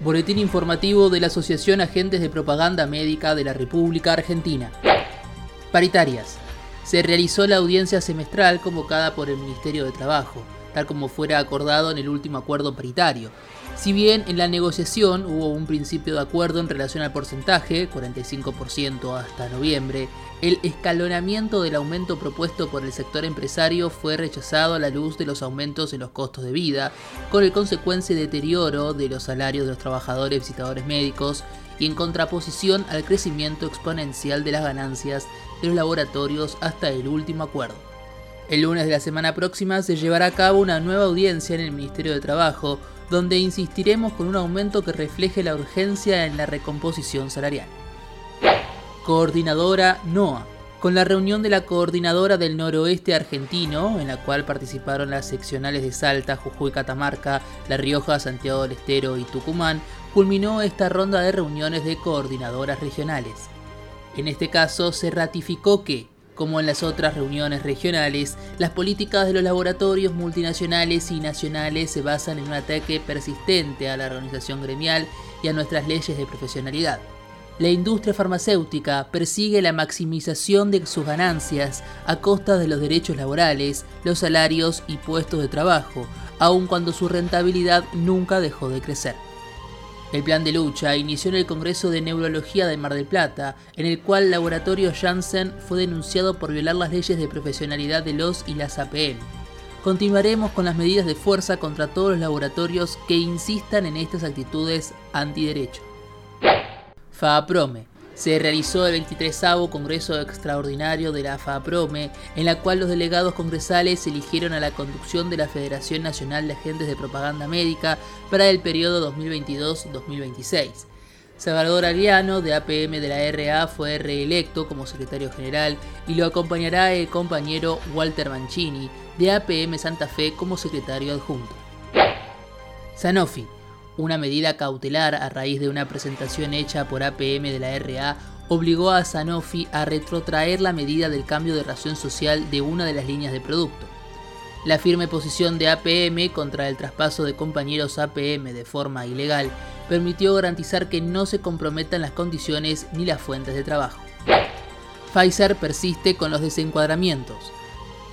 Boletín informativo de la Asociación Agentes de Propaganda Médica de la República Argentina. Paritarias. Se realizó la audiencia semestral convocada por el Ministerio de Trabajo, tal como fuera acordado en el último acuerdo paritario. Si bien en la negociación hubo un principio de acuerdo en relación al porcentaje, 45% hasta noviembre, el escalonamiento del aumento propuesto por el sector empresario fue rechazado a la luz de los aumentos en los costos de vida, con el consecuente deterioro de los salarios de los trabajadores visitadores médicos y en contraposición al crecimiento exponencial de las ganancias de los laboratorios hasta el último acuerdo. El lunes de la semana próxima se llevará a cabo una nueva audiencia en el Ministerio de Trabajo, donde insistiremos con un aumento que refleje la urgencia en la recomposición salarial. Coordinadora NOA. Con la reunión de la Coordinadora del Noroeste Argentino, en la cual participaron las seccionales de Salta, Jujuy, Catamarca, La Rioja, Santiago del Estero y Tucumán, culminó esta ronda de reuniones de coordinadoras regionales. En este caso se ratificó que, como en las otras reuniones regionales, las políticas de los laboratorios multinacionales y nacionales se basan en un ataque persistente a la organización gremial y a nuestras leyes de profesionalidad. La industria farmacéutica persigue la maximización de sus ganancias a costa de los derechos laborales, los salarios y puestos de trabajo, aun cuando su rentabilidad nunca dejó de crecer. El plan de lucha inició en el Congreso de Neurología de Mar del Plata, en el cual el laboratorio Janssen fue denunciado por violar las leyes de profesionalidad de los y las APM. Continuaremos con las medidas de fuerza contra todos los laboratorios que insistan en estas actitudes antiderecho. FAAPROME se realizó el 23 Congreso Extraordinario de la FAPROME, en la cual los delegados congresales eligieron a la conducción de la Federación Nacional de Agentes de Propaganda Médica para el periodo 2022-2026. Salvador Ariano, de APM de la RA, fue reelecto como secretario general y lo acompañará el compañero Walter Mancini, de APM Santa Fe, como secretario adjunto. Sanofi una medida cautelar a raíz de una presentación hecha por APM de la RA obligó a Sanofi a retrotraer la medida del cambio de ración social de una de las líneas de producto. La firme posición de APM contra el traspaso de compañeros APM de forma ilegal permitió garantizar que no se comprometan las condiciones ni las fuentes de trabajo. Pfizer persiste con los desencuadramientos.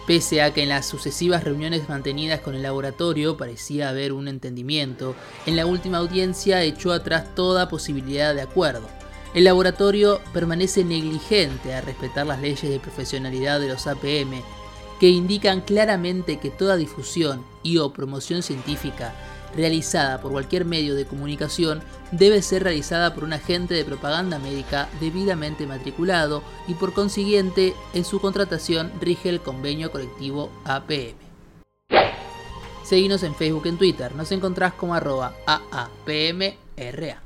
Pese a que en las sucesivas reuniones mantenidas con el laboratorio parecía haber un entendimiento, en la última audiencia echó atrás toda posibilidad de acuerdo. El laboratorio permanece negligente a respetar las leyes de profesionalidad de los APM, que indican claramente que toda difusión y o promoción científica realizada por cualquier medio de comunicación debe ser realizada por un agente de propaganda médica debidamente matriculado y por consiguiente en su contratación rige el convenio colectivo APM. Seguinos en Facebook y en Twitter, nos encontrás como arroba AAPMRA.